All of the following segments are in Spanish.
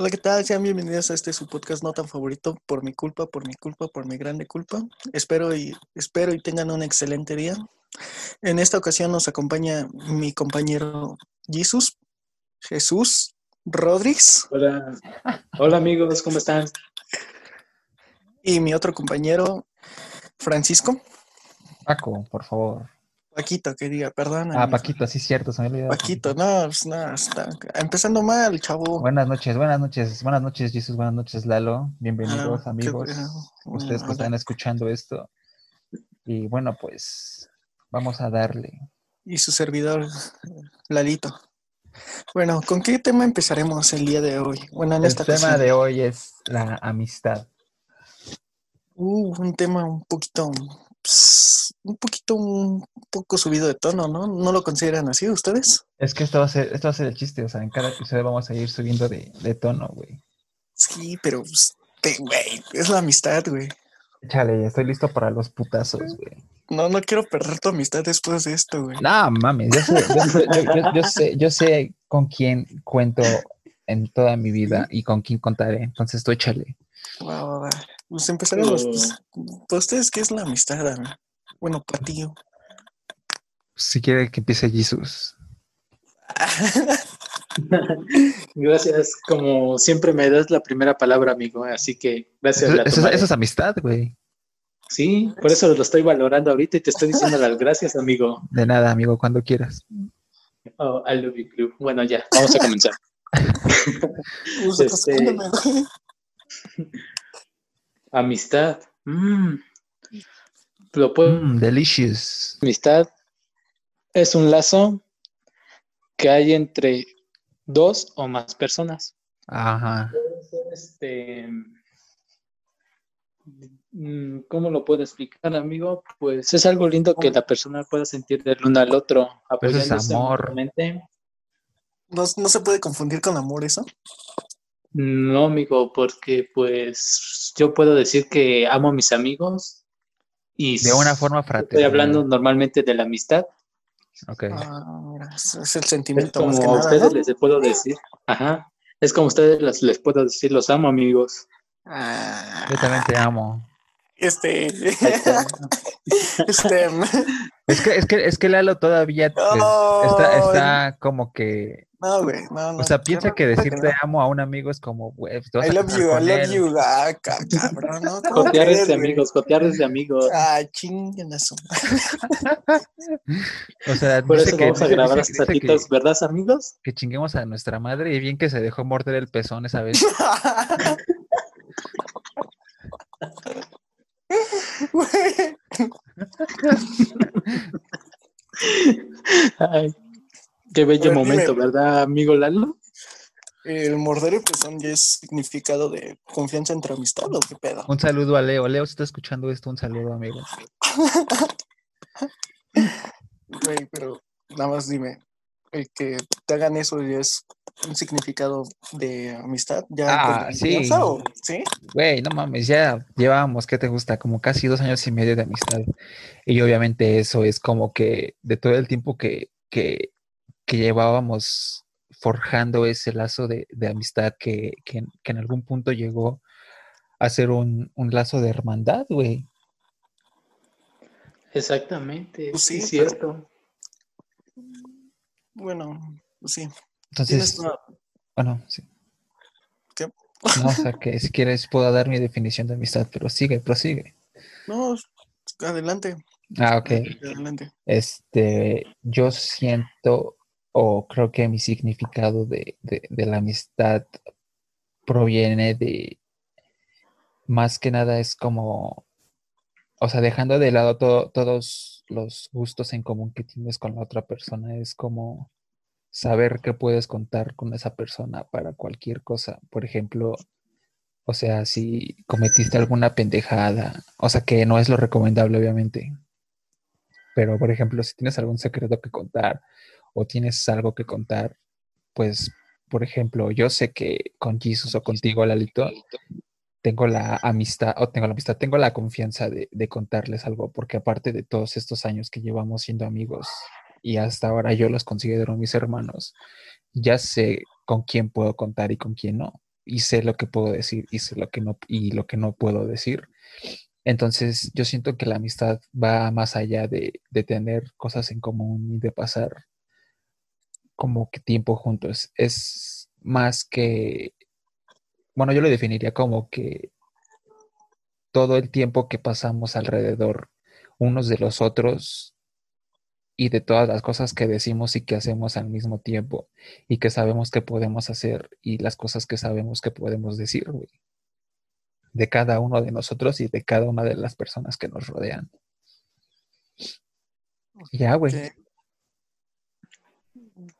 Hola, ¿qué tal? Sean bienvenidos a este su podcast no tan favorito por mi culpa, por mi culpa, por mi grande culpa. Espero y espero y tengan un excelente día. En esta ocasión nos acompaña mi compañero Jesús, Jesús Rodríguez Hola, hola amigos, ¿cómo están? y mi otro compañero Francisco. Paco, por favor. Paquito, que diga, perdón. Ah, Paquito, sí cierto, se me olvidó. Paquito, no, pues, no, está empezando mal, chavo. Buenas noches, buenas noches, buenas noches, Jesús, buenas noches, Lalo. Bienvenidos, Ah, amigos. qué- Ustedes que están escuchando esto. Y bueno, pues vamos a darle. y su servidor, Lalito. Bueno, ¿con qué tema empezaremos el día de hoy? Bueno, en El esta tema ocasión. de hoy es la amistad. Uh, un tema un poquito, pues, un poquito, un poco subido de tono, ¿no? ¿No lo consideran así ustedes? Es que esto va a ser, esto va a ser el chiste, o sea, en cada episodio vamos a ir subiendo de, de tono, güey. Sí, pero, pues, te- güey, es la amistad, güey. Échale, estoy listo para los putazos, güey. No, no quiero perder tu amistad después de esto, güey. No, mames, yo sé, yo, sé- yo sé, yo sé con quién cuento en toda mi vida y con quién contaré. Entonces tú échale. Va, va, va. Pues empezaremos, pues, ¿para ustedes qué es la amistad? amigo? Bueno, para ti. Si quiere que empiece Jesús. Gracias, como siempre me das la primera palabra, amigo, así que gracias. Eso, la eso eso es amistad, güey. Sí, por eso lo estoy valorando ahorita y te estoy diciendo las gracias, amigo. De nada, amigo, cuando quieras. Oh, I love you, club. Bueno, ya, vamos a comenzar. Este- güey. Amistad. Mm. Lo puedo Mm, delicious. Amistad es un lazo que hay entre dos o más personas. Ajá. Este, mm, ¿cómo lo puedo explicar, amigo? Pues es algo lindo que la persona pueda sentir del uno al otro, eso es amor. ¿No, no se puede confundir con amor eso? No, amigo, porque pues yo puedo decir que amo a mis amigos y De una forma estoy fraternal. hablando normalmente de la amistad. Ok. Ah, es, es el Es sentimiento más como que a nada, ustedes ¿no? les puedo decir, ajá, es como a ustedes les, les puedo decir, los amo, amigos. Ah, Yo también te amo. este, este, Es que, es que, es que Lalo todavía pues, está, está como que. No, güey, no, no. O sea, piensa que decir no. te amo a un amigo es como, güey, pues, te vas I a love you, I love él. you, ah, ca- cabrón, ¿no? ¿Cómo Cotear crees, es de güey? amigos, cotear es de amigos. Ah, chinguen a su O sea, Por dice eso que, vamos a grabar dice- estos dice que- ratitos, ¿verdad, amigos? que chinguemos a nuestra madre y bien que se dejó morder el pezón esa vez. Güey, Ay, qué bello ver, momento, dime. ¿verdad, amigo Lalo? El morder el pezón ya es significado de confianza entre amistad o qué pedo. Un saludo a Leo. Leo, si está escuchando esto, un saludo, amigo. Güey, pero nada más dime, el que te hagan eso ya es un significado de amistad, ya Ah, sí. ¿o? ¿sí? Güey, no mames, ya llevábamos, ¿qué te gusta? Como casi dos años y medio de amistad. Y obviamente eso es como que de todo el tiempo que, que, que llevábamos forjando ese lazo de, de amistad que, que, que en algún punto llegó a ser un, un lazo de hermandad, güey. Exactamente, Pues sí, sí, es pero- cierto. Bueno, pues sí. Entonces, bueno, sí. ¿Qué? No, o sea, que si quieres puedo dar mi definición de amistad, pero sigue, prosigue. No, adelante. Ah, ok. Adelante. Este, yo siento o creo que mi significado de, de- la amistad proviene de, más que nada es como, o sea, dejando de lado todo- todos los gustos en común que tienes con la otra persona, es como saber que puedes contar con esa persona para cualquier cosa. Por ejemplo, o sea, si cometiste alguna pendejada, o sea, que no es lo recomendable, obviamente. Pero, por ejemplo, si tienes algún secreto que contar o tienes algo que contar, pues, por ejemplo, yo sé que con Jesus o contigo, Lalito, tengo la amistad, o tengo la amistad, tengo la confianza de, de contarles algo, porque aparte de todos estos años que llevamos siendo amigos y hasta ahora yo los considero mis hermanos, ya sé con quién puedo contar y con quién no. y sé lo que puedo decir y sé lo que no y lo que no puedo decir. Entonces, yo siento que la amistad va más allá de, de tener cosas en común y de pasar como que tiempo juntos. Es más que, bueno, yo lo definiría como que todo el tiempo que pasamos alrededor unos de los otros y de todas las cosas que decimos y que hacemos al mismo tiempo y que sabemos que podemos hacer y las cosas que sabemos que podemos decir, güey. De cada uno de nosotros y de cada una de las personas que nos rodean. Ya, güey.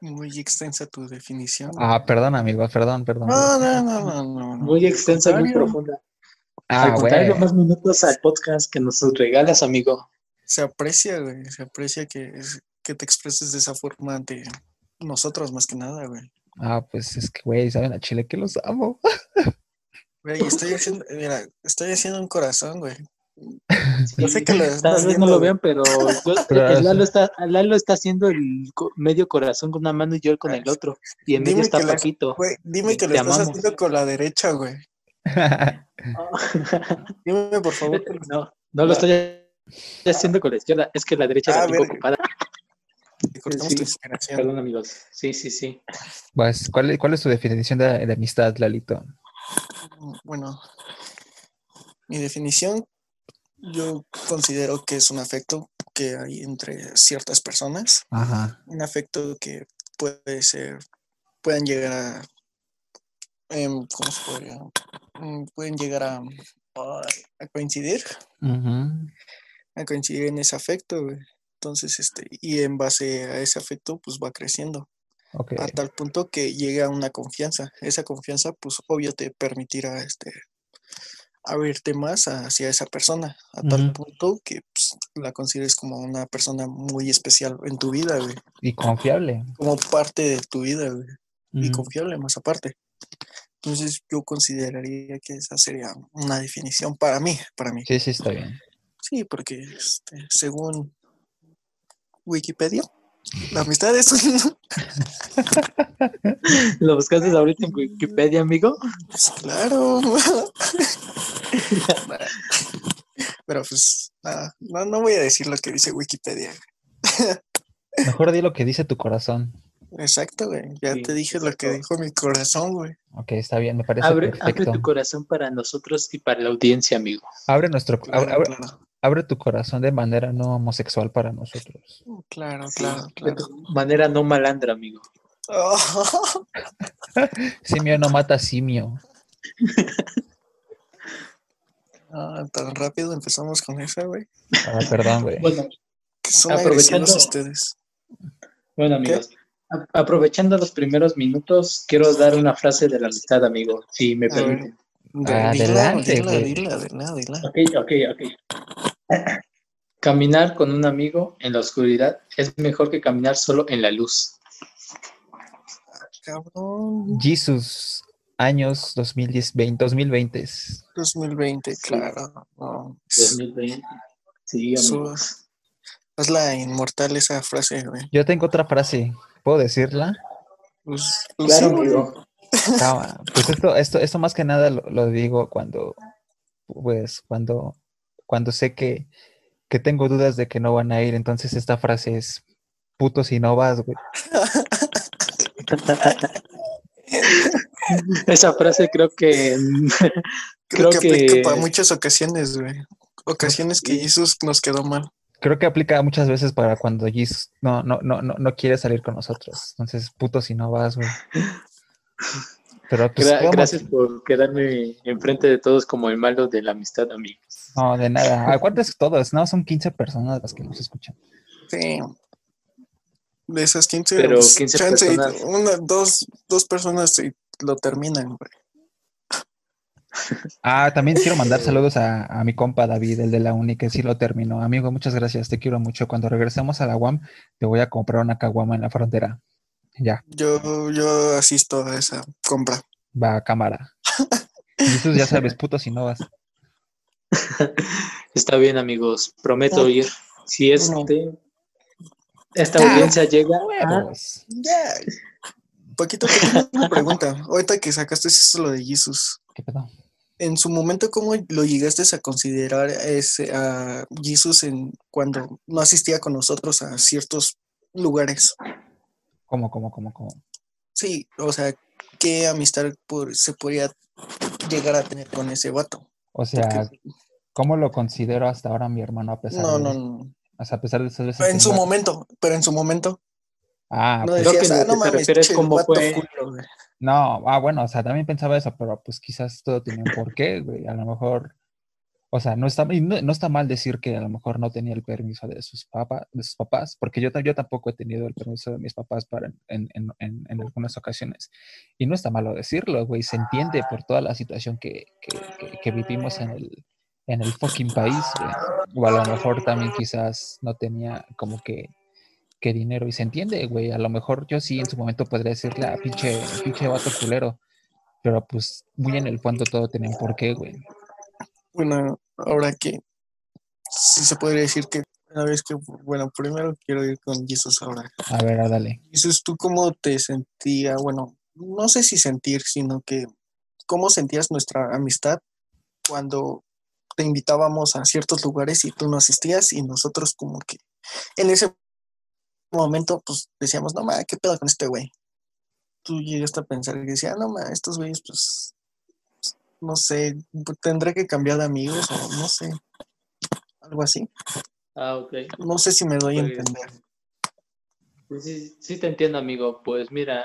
Muy extensa tu definición. Ah, perdón, amigo, perdón, perdón. No, no, no, no, no, no. Muy extensa, muy profunda. Ah, Al contrario, güey. más minutos al podcast que nos regalas, amigo. Se aprecia, güey. Se aprecia que, que te expreses de esa forma ante nosotros, más que nada, güey. Ah, pues es que, güey, saben a Chile que los amo. Güey, estoy haciendo, mira, estoy haciendo un corazón, güey. Yo sé que lo Tal vez no lo vean, pero yo- Pero el Lalo está, Lalo está haciendo el medio corazón con una mano y yo con el otro. Y en Dime medio está Paquito. Güey, dime que lo estás amamos. haciendo con la derecha, güey. Dime, por favor. no, no lo estoy haciendo con la izquierda, es que la derecha Ah, la tengo ocupada. Sí. Perdón, amigos. Sí, sí, sí. Pues, ¿cuál, es- cuál es tu definición de, de amistad, Lalito? Bueno, mi definición, yo considero que es un afecto que hay entre ciertas personas. Ajá. Un afecto que puede ser, pueden llegar a, em, ¿cómo se podría? Mm, Pueden llegar a, a- coincidir, a coincidir en ese afecto, güey. Entonces, este, y en base a ese afecto, pues va creciendo. Ok. a tal punto que llega una confianza. Esa confianza, pues obvio te permitirá este abrirte más hacia esa persona, a tal punto que pues, la consideres como una persona muy especial en tu vida, güey, Y confiable. como parte de tu vida, güey, y confiable más aparte. Entonces yo consideraría que esa sería una definición para mí, para mí. Sí, sí, está bien. Sí, porque este, según Wikipedia, la amistad es un... ¿Lo buscaste ahorita en Wikipedia, amigo? Pues claro. Pero pues nada, no, no voy a decir lo que dice Wikipedia. Mejor di lo que dice tu corazón. Exacto, güey. Ya Sí, te dije lo que dijo mi corazón, güey. Ok, está bien, me parece Abre, tu corazón para nosotros y para la audiencia, amigo. Abre nuestro, Claro, abre, abre- claro. Abre tu corazón de manera no homosexual para nosotros. Claro, Sí, claro, de claro. tu manera no malandra, amigo. Simio no mata simio. Ah, tan rápido empezamos con eso, güey. Ah, perdón, güey. Bueno, son Aprovechando- ustedes. bueno, amigos. a- Aprovechando los primeros minutos, quiero dar una frase de la amistad, amigo, si me permiten. De- Adelante, dila, dila, dila, dila. Ok, ok, ok. Caminar con un amigo en la oscuridad es mejor que caminar solo en la luz. Cabrón. Jesus, años 2010, 20, 2020. 2020, Sí. claro. No. 2020. Sí, amigos. Es la inmortal esa frase, güey. Yo tengo otra frase. ¿Puedo decirla? Pues, pues Claro, sí, güey. amigo. Ah, pues esto, esto, esto más que nada lo, lo digo cuando, pues, cuando, cuando sé que, que tengo dudas de que no van a ir. Entonces esta frase es puto si no vas, güey. Esa frase creo que Creo, Creo que, aplica para muchas ocasiones, güey. Ocasiones que. Jesús nos quedó mal. Creo que aplica muchas veces para cuando Jesus no, no, no, no, no quiere salir con nosotros. Entonces, puto si no vas, güey. Pero pues gra- vamos- gracias por quedarme enfrente de todos como el malo de la amistad, amigos. No, de nada. Acuérdate todos, no, son 15 personas las que nos escuchan. Sí. De esas 15, Pero pues, 15 chance y personas. una, dos, dos personas sí lo terminan, güey. Ah, también quiero mandar saludos a, a mi compa David, el de la uni, que sí lo terminó. Amigo, muchas gracias, te quiero mucho. Cuando regresemos a la UAM, te voy a comprar una caguama en la frontera. Ya, Yo, yo asisto a esa compra. va a cámara. Y tú ya sabes, puto si no vas. Está bien, amigos. Prometo ir. Si este esta Ah, audiencia llega a Huevos. Ya. Paquito, te tengo una pregunta. Ahorita que sacaste eso lo de Jesus. ¿Qué pedo? En su momento, ¿cómo lo llegaste a considerar ese, a Jesus en, cuando no asistía con nosotros a ciertos lugares? ¿Cómo, cómo, cómo, cómo? Sí, o sea, ¿qué amistad por- se podría llegar a tener con ese vato? O sea, Porque- ¿cómo lo considero hasta ahora mi hermano a pesar no, de no, no. O sea, a pesar de esas veces En su momento, pero en su momento. Ah, No pues, Creo que ah, no te mames, refieres vato fue- culo, güey". no, ah, bueno, o sea, también pensaba eso, pero pues quizás todo tiene un porqué, güey. A lo mejor, o sea, no está, no, está mal decir que a lo mejor no tenía el permiso de sus papás, de sus papás, porque yo, yo tampoco he tenido el permiso de mis papás para en, en, en, en algunas ocasiones. Y no está malo decirlo, güey. Se entiende por toda la situación que, que, que- vivimos en el, en el fucking país, güey. O a lo mejor también quizás no tenía como que, que dinero. Y se entiende, güey. A lo mejor yo sí en su momento podría decirle a pinche, pinche vato culero. Pero pues muy en el fondo todo tiene un porqué, güey. Bueno, ahora que sí se podría decir que una vez que, bueno, primero quiero ir con Jesus ahora. A ver, dale. Jesus, ¿tú cómo te sentía? Bueno, no sé si sentir, sino que cómo sentías nuestra amistad cuando te invitábamos a ciertos lugares y tú no asistías y nosotros como que en ese momento pues decíamos, no ma, ¿qué pedo con este güey? Tú llegaste a pensar y decías, no ma, estos güeyes pues no sé, tendré que cambiar de amigos o no sé, algo así. Ah, ok. No sé si me doy a Pues, entender. Sí, sí, sí te entiendo, amigo. Pues mira,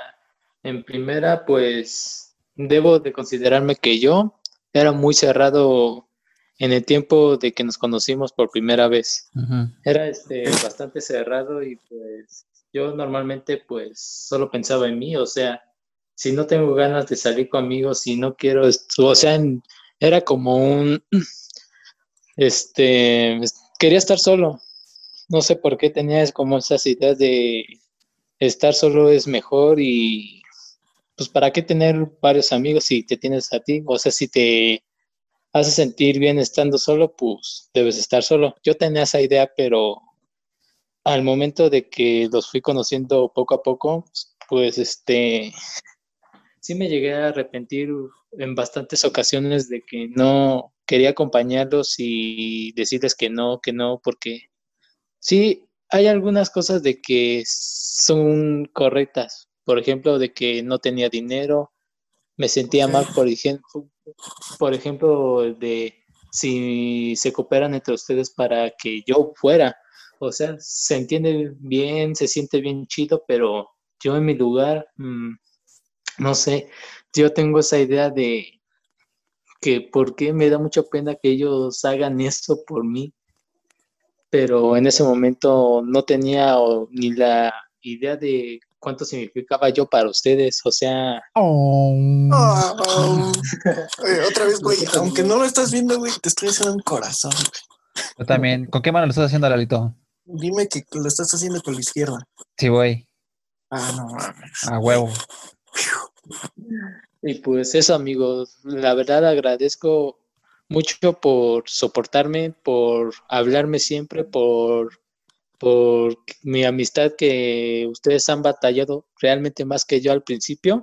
en primera, pues debo de considerarme que yo era muy cerrado en el tiempo de que nos conocimos por primera vez. Era este bastante cerrado y pues yo normalmente pues solo pensaba en mí, o sea, si no tengo ganas de salir con amigos, si no quiero, o sea, era como un, este, quería estar solo. No sé por qué tenía como esas ideas de estar solo es mejor y pues para qué tener varios amigos si te tienes a ti, o sea, si te hace sentir bien estando solo, pues debes estar solo. Yo tenía esa idea, pero al momento de que los fui conociendo poco a poco, pues este, sí me llegué a arrepentir en bastantes ocasiones de que no quería acompañarlos y decirles que no, que no, porque sí hay algunas cosas de que son correctas. Por ejemplo, de que no tenía dinero, me sentía mal, por ejemplo, por ejemplo, de si se cooperan entre ustedes para que yo fuera. O sea, se entiende bien, se siente bien chido, pero yo en mi lugar, mm, no sé, yo tengo esa idea de que por qué me da mucha pena que ellos hagan esto por mí, pero en ese momento no tenía o- ni la idea de cuánto significaba yo para ustedes, o sea, Oh. Oye, otra vez, güey, aunque no lo estás viendo, güey, te estoy haciendo un corazón. güey. Yo también. ¿Con qué mano lo estás haciendo, Lalito? Dime que lo estás haciendo con la izquierda. Sí, voy. Ah, no mames. A huevo. Y pues eso, amigos, la verdad agradezco mucho por soportarme, por hablarme siempre, por, por mi amistad que ustedes han batallado realmente más que yo al principio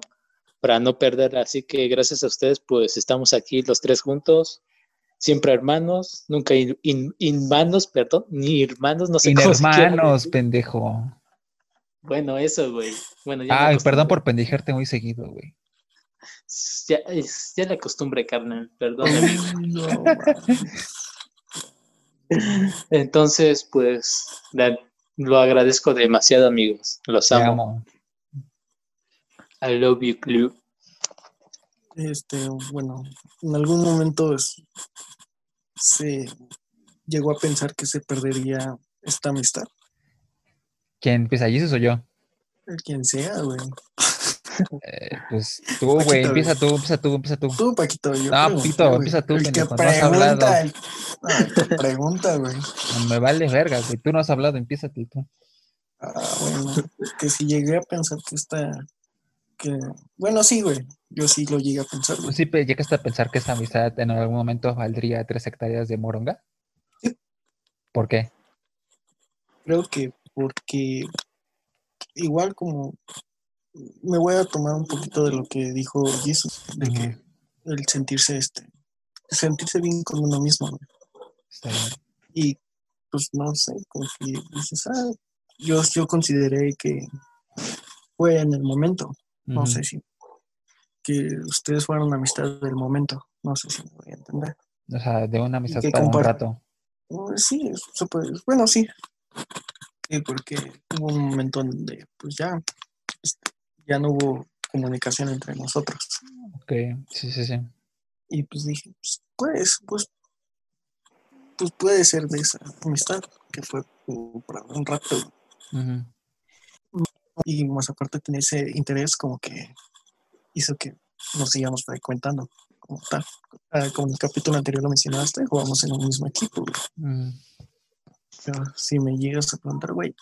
para no perderla. Así que gracias a ustedes, pues estamos aquí los tres juntos, siempre hermanos, nunca in- perdón, ni hermanos, no sé cómo se quiera hermanos, decir. pendejo. Bueno, eso, güey. Bueno, ya Ay, perdón por pendejarte muy seguido, güey. Ya, es, ya la costumbre, carnal, perdóname. No. Entonces, pues, la- lo agradezco demasiado, amigos. Los Te amo. amo. I love you, Club. Este, bueno, en algún momento es- se llegó a pensar que se perdería esta amistad. ¿Quién empieza? ¿Jesus o yo? El quien sea, güey. Eh, pues tú, Paquito, güey. Empieza tú, empieza tú, empieza tú. Tú, Paquito. Yo No, güey. empieza tú, El que pendejo, no has hablado. pregunta, el, ah, el que pregunta, güey. No me vale verga, güey. Tú no has hablado, empieza tú. Ah, bueno, que si llegué a pensar que esta, que, bueno, sí, güey, yo sí lo llegué a pensar, ¿Tú güey. sí llegaste a pensar que esta amistad en algún momento valdría tres hectáreas de moronga? Sí. ¿Por qué? Creo que porque igual como me voy a tomar un poquito de lo que dijo Jesus, de que el sentirse este, sentirse bien con uno mismo, güey. Está bien. Y pues no sé, como que dices, ah, yo, yo consideré que fue en el momento, no sé si, que ustedes fueron amistad del momento, no sé si me voy a entender. O sea, de una amistad para un rato. Pues sí, bueno, sí. Sí, porque hubo un momento en donde pues ya, este, ya no hubo comunicación entre nosotros. Ok, sí, sí, sí. Y pues dije, pues, pues, pues, pues puede ser de esa amistad que fue para un rato. Y más aparte tener ese interés como que hizo que nos sigamos frecuentando como tal. Ah, como en el capítulo anterior lo mencionaste, jugamos en un mismo equipo. Si me llegas a preguntar, güey,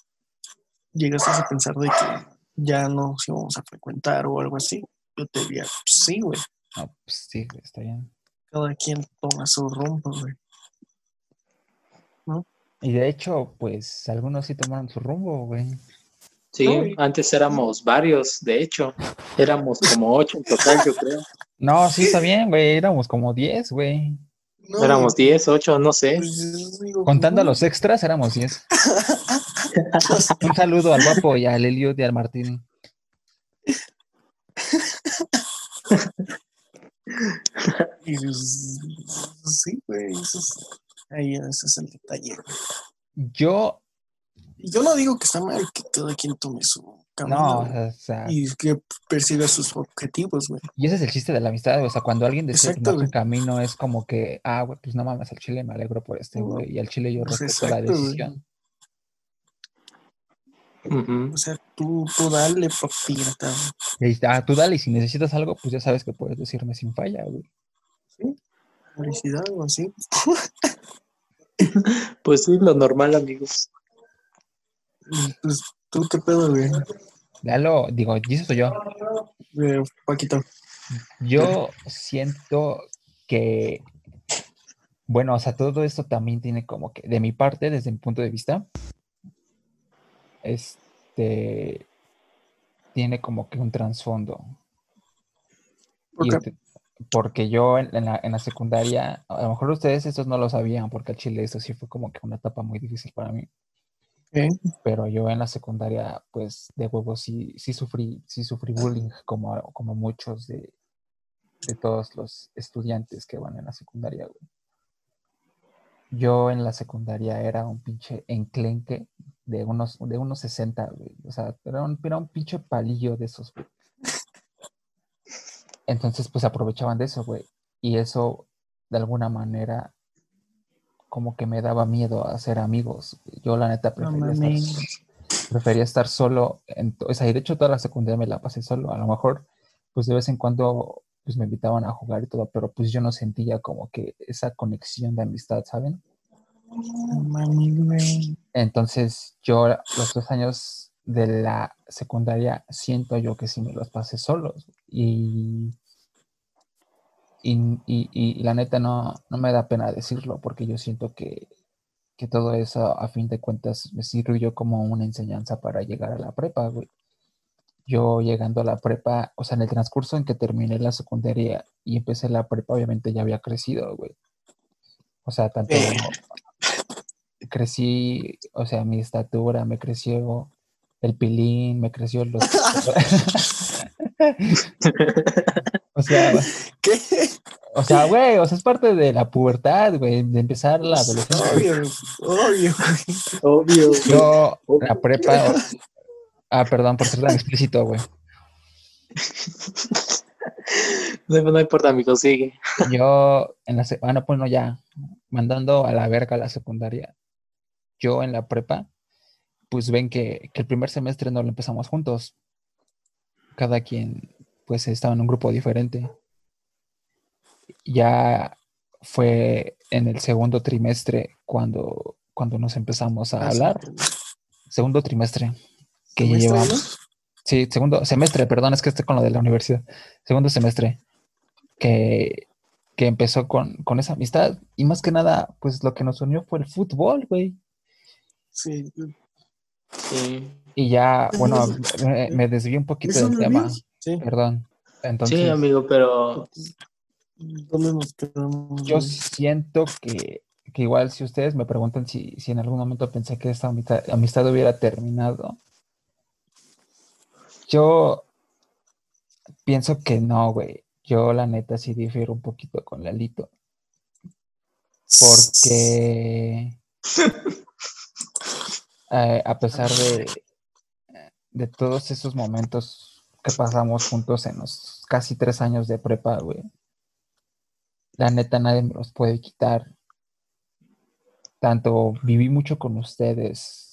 llegas a pensar de que ya no nos íbamos a frecuentar o algo así, yo te diría, pues, sí, güey, no, pues sí, está bien. cada quien toma su rumbo, güey. Y de hecho, pues algunos sí tomaron su rumbo, güey. Sí, No, antes éramos varios, de hecho. Éramos como ocho en total, yo creo. No, sí, está bien, güey. Éramos como 10, güey. No, Éramos diez, ocho, no sé. pues, digo, Contando a los extras, éramos 10. Un saludo al guapo y al Eliud y al Martín. y, pues, sí, güey, eso es, ahí ese es el detalle. Yo, yo no digo que está mal que cada quien tome su camino no, güey, o sea, y que persiga sus objetivos, güey. y ese es el chiste de la amistad, güey. O sea, cuando alguien decide tomar su camino, es como que, ah, güey, pues no mames, al chile me alegro por este, güey. Y al chile yo Pues respeto la güey. decisión. O sea, tú, tú dale, Y ah, tú dale, y si necesitas algo, pues ya sabes que puedes decirme sin falla, güey. felicidad o así. Pues sí, lo normal, amigos. Pues, tú qué pedo, güey. Lalo, digo, ¿y eso soy yo? Eh, Paquito. Yo siento que, bueno, o sea, todo esto también tiene como que, de mi parte, desde mi punto de vista, este, tiene como que un trasfondo. ¿Por Y qué? este- porque yo en, en la, en la secundaria, a lo mejor ustedes estos no lo sabían, porque al chile esto sí fue como que una etapa muy difícil para mí. Pero yo en la secundaria, pues de huevo sí, sí sufrí, sí sufrí bullying como, como muchos de, de todos los estudiantes que van en la secundaria. Yo en la secundaria era un pinche enclenque de unos, de unos 60, güey. O sea, era un, era un pinche palillo de esos. Entonces, pues aprovechaban de eso, güey. Y eso, de alguna manera, como que me daba miedo a hacer amigos. Yo, la neta, No prefería estar mames. prefería estar solo. En o sea, y de hecho toda la secundaria me la pasé solo. A lo mejor, pues de vez en cuando, pues me invitaban a jugar y todo, pero pues yo no sentía como que esa conexión de amistad, ¿saben? No. Entonces yo los dos años de la secundaria siento yo que sí me los pasé solos. Y, y, y- y la neta no, no me da pena decirlo porque yo siento que, que todo eso a fin de cuentas me sirvió como una enseñanza para llegar a la prepa, güey. Yo llegando a la prepa, o sea, en el transcurso en que terminé la secundaria y empecé la prepa, obviamente ya había crecido, güey. O sea, tanto Eh. crecí, o sea, mi estatura, me creció el pilín, me creció los... o sea, ¿Qué? o sea, güey, o sea, es parte de la pubertad, güey, de empezar la adolescencia. Obvio, obvio. Obvio. Yo, la prepa. Ah, perdón por ser tan explícito, güey. No, no importa, amigo, sigue. Yo en la. se- Ah, no, pues no, ya. Mandando a la verga la secundaria. Yo en la prepa, pues ven que, que el primer semestre no lo empezamos juntos. Cada quien, pues, estaba en un grupo diferente. Ya fue en el segundo trimestre cuando, cuando nos empezamos a hablar. Segundo trimestre. Que ya ¿Semestre, llevamos. Sí, segundo semestre, perdón, es que estoy con lo de la universidad. Segundo semestre. Que, que empezó con, con esa amistad. Y más que nada, pues lo que nos unió fue el fútbol, güey. Sí, Sí. Y ya, bueno, me, me desvié un poquito ¿Eso del tema. Sí. Perdón. Entonces, sí, amigo, pero yo siento que, que igual si ustedes me preguntan si, si en algún momento pensé que esta amistad, amistad hubiera terminado, yo pienso que no, güey. Yo la neta sí difiero un poquito con Lalito. Porque eh, a pesar de, de todos esos momentos que pasamos juntos en los casi tres años de prepa, güey, la neta nadie me los puede quitar. Tanto viví mucho con ustedes,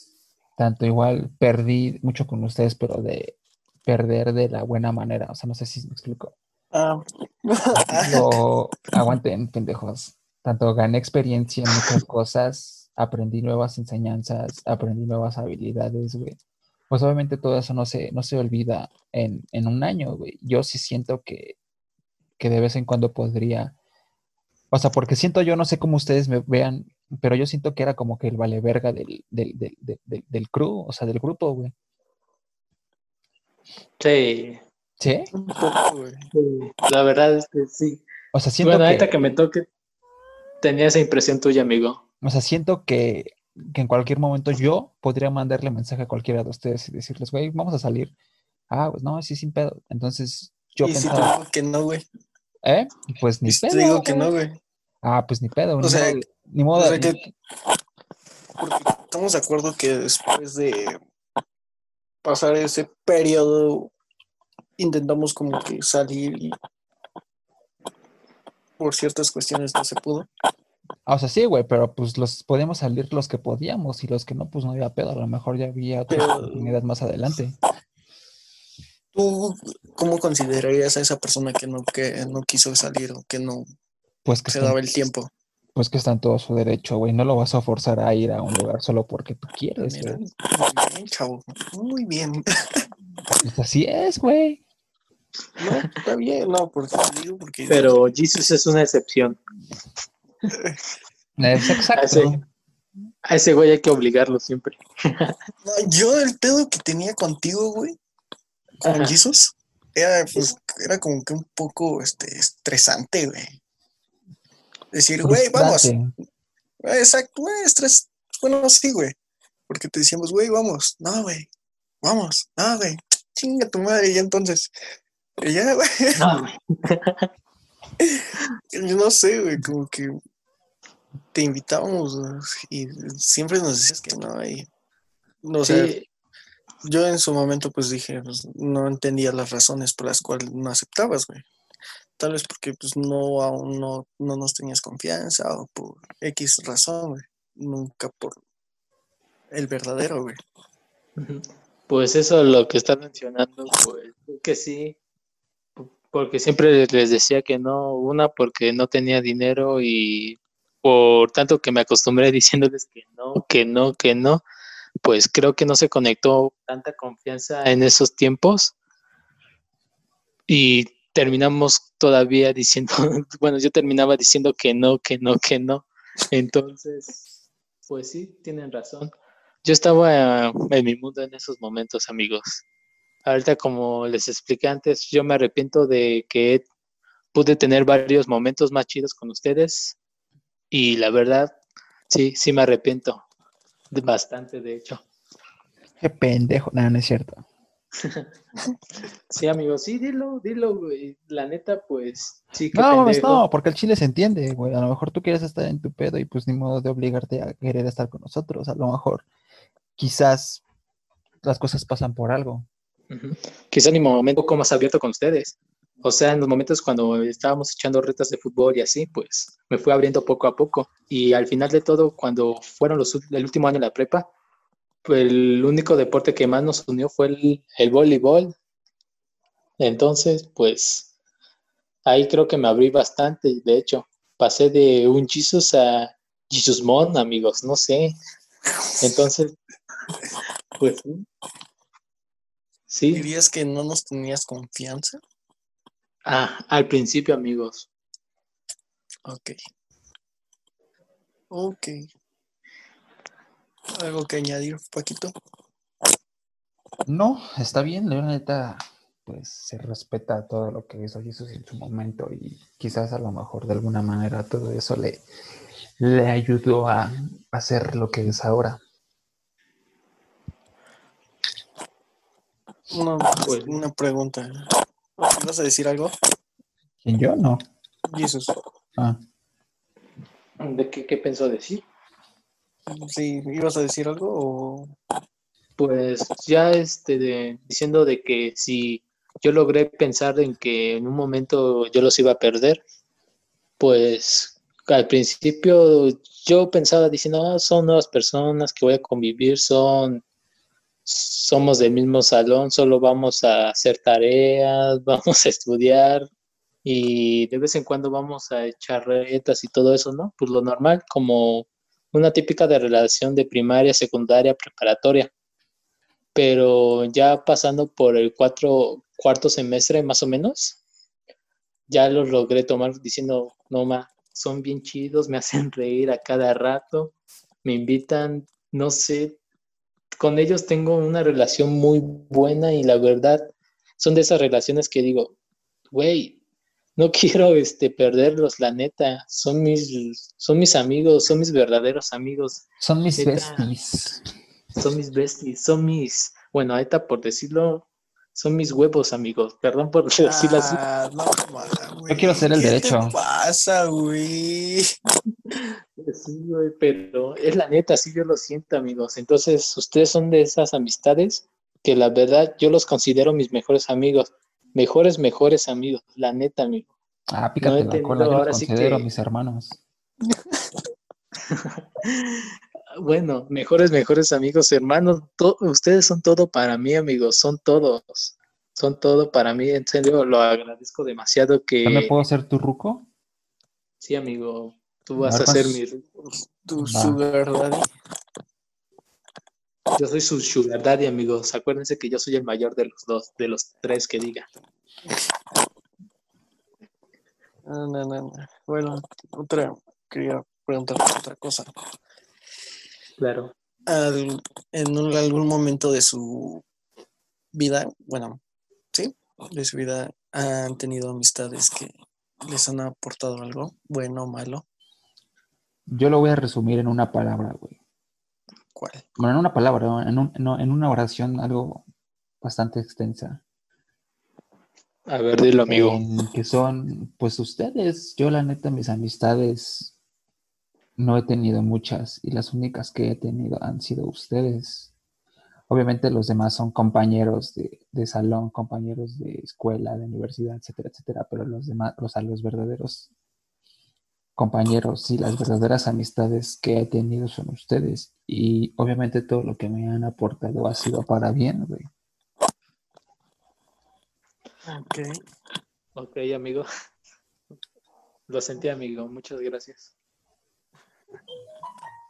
tanto igual perdí mucho con ustedes, pero de perder de la buena manera. O sea, no sé si me explico. Ah. Lo aguanten, pendejos. Tanto gané experiencia en muchas cosas, aprendí nuevas enseñanzas, aprendí nuevas habilidades, güey. Pues obviamente todo eso no se, no se olvida en, en un año, güey. Yo sí siento que, que de vez en cuando podría. O sea, porque siento yo, no sé cómo ustedes me vean, pero yo siento que era como que el vale verga del, del, del, del, del- del crew, o sea, del grupo, güey. sí, ¿Sí? Un poco, güey. sí, la verdad es que sí. O sea, siento Bueno, que. ahorita que me toque, tenía esa impresión tuya, amigo. O sea, siento que, que en cualquier momento yo podría mandarle mensaje a cualquiera de ustedes y decirles, güey, vamos a salir. Ah, pues no, sí, sin pedo. Entonces yo y si te pensaba, digo que no, güey. ¿eh? Pues ni Y si te pedo. digo que no, güey. Ah, pues ni pedo. O ni sea, modo, ni modo- o sea que- Porque estamos de acuerdo que después de pasar ese periodo intentamos como que salir y por ciertas cuestiones no se pudo. Ah, O sea, sí, güey, pero pues los podíamos salir los que podíamos y los que no, pues no había pedo. A lo mejor ya había otra Pero- oportunidad más adelante. ¿Tú cómo considerarías a esa persona que no, que no quiso salir o que no Pues que, se está, daba el tiempo? pues que está en todo su derecho, güey. No lo vas a forzar a ir a un lugar solo porque tú quieres, Mira, muy bien, chavo. Muy bien. Pues así es, güey. No, está bien, no, porque digo porque Pero Jesus es una excepción. Es exacto. Ese- A ese güey hay que obligarlo siempre. No, yo el pedo que tenía contigo, güey, con. Jesus, era, pues, era como que un poco este, estresante, güey. Decir, güey, vamos. Exacto, güey, estrés. Bueno, sí, güey. Porque te decíamos, güey, vamos. No, güey. Vamos. No, güey. Chinga tu madre, y entonces. Y ya, güey. No, güey. Yo no sé, güey, como que te invitábamos güey, y siempre nos decías que no. Y, no, Sí, yo en su momento pues dije, pues, no entendía las razones por las cuales no aceptabas, güey. Tal vez porque pues no aún no, no nos tenías confianza o por X razón, güey. Nunca por el verdadero, güey. Pues eso lo que estás mencionando, pues que sí, porque siempre les decía que no, una porque no tenía dinero y por tanto que me acostumbré diciéndoles que no, que no, que no, pues creo que no se conectó tanta confianza en esos tiempos y terminamos todavía diciendo, bueno, yo terminaba diciendo que no, que no, que no, entonces, pues sí, tienen razón. Yo estaba en mi mundo en esos momentos, amigos. Ahorita, como les expliqué antes, yo me arrepiento de que pude tener varios momentos más chidos con ustedes. Y la verdad, sí, sí me arrepiento. Bastante, de hecho. Qué pendejo. No, no es cierto. Sí, amigos, sí, dilo, dilo, güey. La neta, pues, sí, qué No, pendejo. no, porque el chile se entiende, güey. A lo mejor tú quieres estar en tu pedo y pues ni modo de obligarte a querer estar con nosotros. A lo mejor quizás las cosas pasan por algo. Quizá en mi momento un poco más abierto con ustedes. O sea, en los momentos cuando estábamos echando retas de fútbol y así, pues me fui abriendo poco a poco. Y al final de todo, cuando fueron el último año de la prepa, pues el único deporte que más nos unió fue el, el voleibol. Entonces, pues ahí creo que me abrí bastante. De hecho, pasé de un Jesus a Jesus Mon, amigos, no sé. Entonces, pues sí. ¿Dirías que no nos tenías confianza? Ah, al principio, amigos. Ok. Ok. ¿Algo que añadir, Paquito? No, está bien, la neta, pues se respeta todo lo que hizo Jesús en su momento y quizás a lo mejor de alguna manera todo eso le, le ayudó a hacer lo que es ahora. Una, Pues- una pregunta. ¿Vas a decir algo? ¿Quién yo? No. Jesús. Ah, ¿De qué, qué pensó decir? Sí, ¿ibas a decir algo o...? Pues ya este de- diciendo de que si yo logré pensar en que en un momento yo los iba a perder, pues al principio yo pensaba diciendo, "Ah, son nuevas personas que voy a convivir, son somos del mismo salón, solo vamos a hacer tareas, vamos a estudiar y de vez en cuando vamos a echar retas y todo eso, ¿no? Pues lo normal, como una típica de relación de primaria, secundaria, preparatoria pero ya pasando por el cuatro, cuarto semestre más o menos, ya los logré tomar diciendo, no ma, son bien chidos, me hacen reír a cada rato, me invitan, no sé, con ellos tengo una relación muy buena y la verdad son de esas relaciones que digo, güey, no quiero este, perderlos, la neta, son mis, son mis amigos, son mis verdaderos amigos, son mis Neta. besties. son mis besties, son mis, bueno, ahorita por decirlo, son mis huevos, amigos. Perdón por decirlo así. Ah, no, güey. quiero ser el ¿Qué derecho. te pasa, güey? Sí, güey, pero es la neta, sí yo lo siento, amigos. Entonces, ustedes son de esas amistades que la verdad yo los considero mis mejores amigos. Mejores, mejores amigos, la neta, amigo. Ah, pícate he la cola, yo ahora los sí considero que- mis hermanos. Bueno, mejores, mejores amigos, hermanos. ustedes son todo para mí, amigos. Son todos. Son todo para mí. En serio, lo agradezco demasiado que... ¿Yo me puedo hacer tu ruco? Sí, amigo, tú vas A ser ¿cuántos- mi... Tu Va. sugar daddy. Yo soy su sugar daddy, amigos. Acuérdense que yo soy el mayor de los dos, de los tres que diga. No, no, no, no. Bueno, otra, quería preguntar otra cosa. Claro. Al- en un- algún momento de su vida, bueno, sí, de su vida, han tenido amistades que les han aportado algo, bueno o malo. Yo lo voy a resumir en una palabra, güey. ¿Cuál? Bueno, en una palabra, ¿no? en, un- no, en una oración algo bastante extensa. A ver, dilo, amigo. En que son, pues ustedes, yo la neta, mis amistades no he tenido muchas y las únicas que he tenido han sido ustedes. Obviamente los demás son compañeros de, de salón, compañeros de escuela, de universidad, etcétera, etcétera, pero los demás, o sea, los verdaderos compañeros y las verdaderas amistades que he tenido son ustedes. Y obviamente todo lo que me han aportado ha sido para bien, güey. Ok. Ok, amigo. Lo sentí, amigo. Muchas gracias.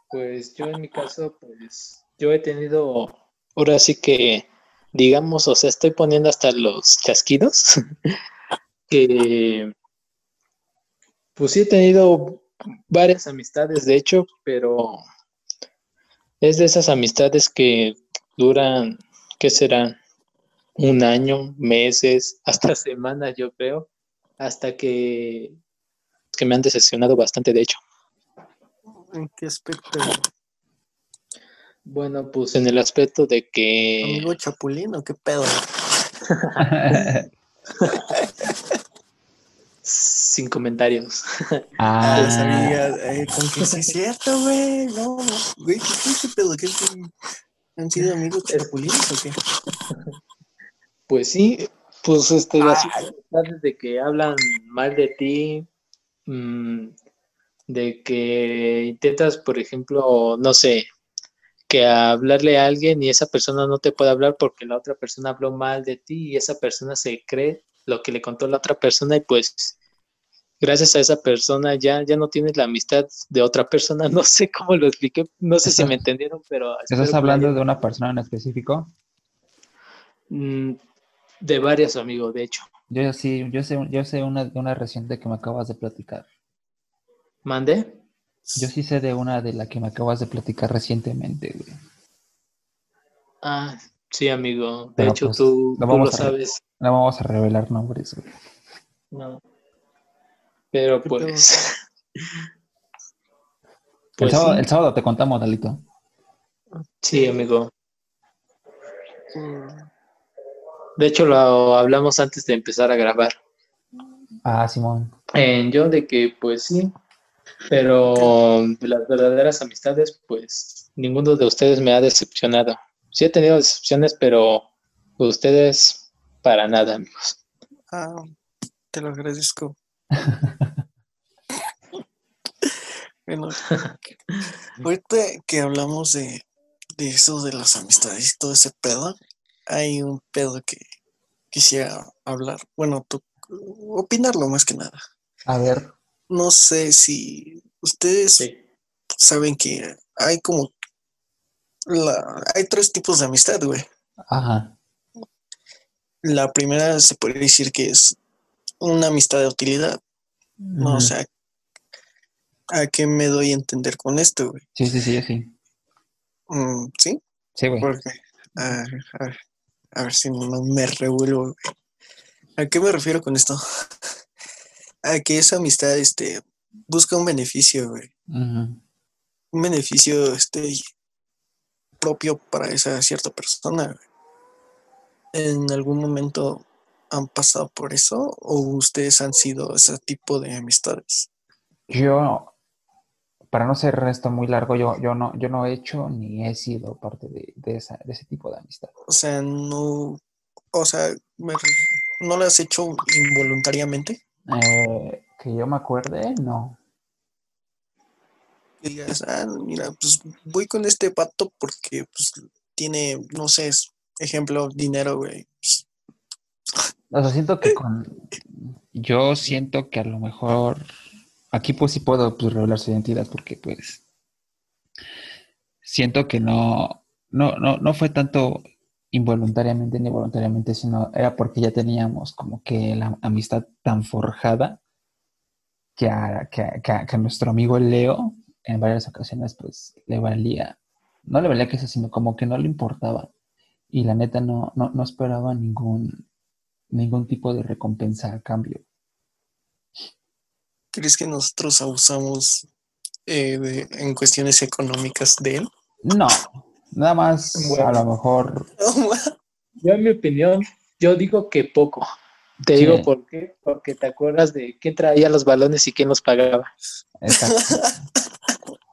Pues yo en mi caso, pues yo he tenido, ahora sí que, digamos, o sea, estoy poniendo hasta los chasquidos, que pues sí he tenido varias amistades, de hecho, pero es de esas amistades que duran, ¿qué serán? Un año, meses, hasta semanas, yo creo, hasta que, que me han decepcionado bastante, de hecho. ¿En qué aspecto? Bueno, pues en el aspecto de que... ¿Amigo Chapulín o qué pedo? Sin comentarios. Ah, ah, sabía, eh, con que sí es cierto, güey. No, güey, ¿qué, qué, qué pedo? ¿Qué, qué- ¿Han sido amigos chapulines o qué? Pues sí, pues este, Ah. así amistades de que hablan mal de ti, mm, de que intentas, por ejemplo, no sé, que hablarle a alguien y esa persona no te puede hablar porque la otra persona habló mal de ti y esa persona se cree lo que le contó la otra persona y pues gracias a esa persona ya, ya no tienes la amistad de otra persona, no sé cómo lo expliqué, no sé si me entendieron, pero... ¿Estás hablando haya- de una persona en específico? Mm, De varios amigos, de hecho. Yo sí, yo sé, yo sé una, de una reciente que me acabas de platicar. ¿Mande? Yo sí sé de una de la que me acabas de platicar recientemente, güey. Ah, Sí, amigo. De Pero, hecho, pues, tú, no tú vamos lo sabes. No vamos a revelar nombres, güey. No. Pero ¿Qué pues. el, pues sábado, sí. el sábado te contamos, Dalito. Sí, amigo. De hecho, lo hablamos antes de empezar a grabar. Ah, Simón. En yo de que, pues sí, pero de las verdaderas amistades, pues ninguno de ustedes me ha decepcionado. Sí he tenido decepciones, pero ustedes para nada, amigos. Ah, te lo agradezco. Bueno, ahorita que hablamos de, de eso de las amistades y todo ese pedo, hay un pedo que quisiera hablar. Bueno, tú, opinarlo más que nada. A ver. No sé si ustedes Sí. saben que hay como la, hay tres tipos de amistad, güey. Ajá. La primera se puede decir que es una amistad de utilidad. No, o sea, ¿a qué me doy a entender con esto, güey? Sí, sí, sí, sí. Mm, ¿Sí? Sí, güey. Porque, a, a ver, a ver si no me revuelvo. güey. ¿A qué me refiero con esto? A que esa amistad, este, busca un beneficio, güey. Un beneficio, este, propio para esa cierta persona, güey. ¿En algún momento han pasado por eso o ustedes han sido ese tipo de amistades? Yo, para no ser esto muy largo, yo, yo no, yo no he hecho ni he sido parte de, de esa, de ese tipo de amistad. O sea, no, o sea, me no lo has hecho involuntariamente. Eh, que yo me acuerde, no. Digas, ah, mira, pues voy con este pato porque pues tiene, no sé, ejemplo, dinero, güey. Pues, O sea, siento que con... Yo siento que a lo mejor... Aquí pues sí puedo pues, revelar su identidad porque pues... Siento que no... No, no, no fue tanto involuntariamente ni voluntariamente, sino era porque ya teníamos como que la amistad tan forjada que a, que a- que a- que a nuestro amigo Leo en varias ocasiones pues le valía, no le valía que eso, sino como que no le importaba. Y la neta no, no, no esperaba ningún, ningún tipo de recompensa a cambio. ¿Crees que nosotros abusamos eh, de- en cuestiones económicas de él? No, nada más Bueno. a lo mejor, Yo, en mi opinión, yo digo que poco. Te Sí. digo por qué, porque te acuerdas de quién traía los balones y quién los pagaba. exacto.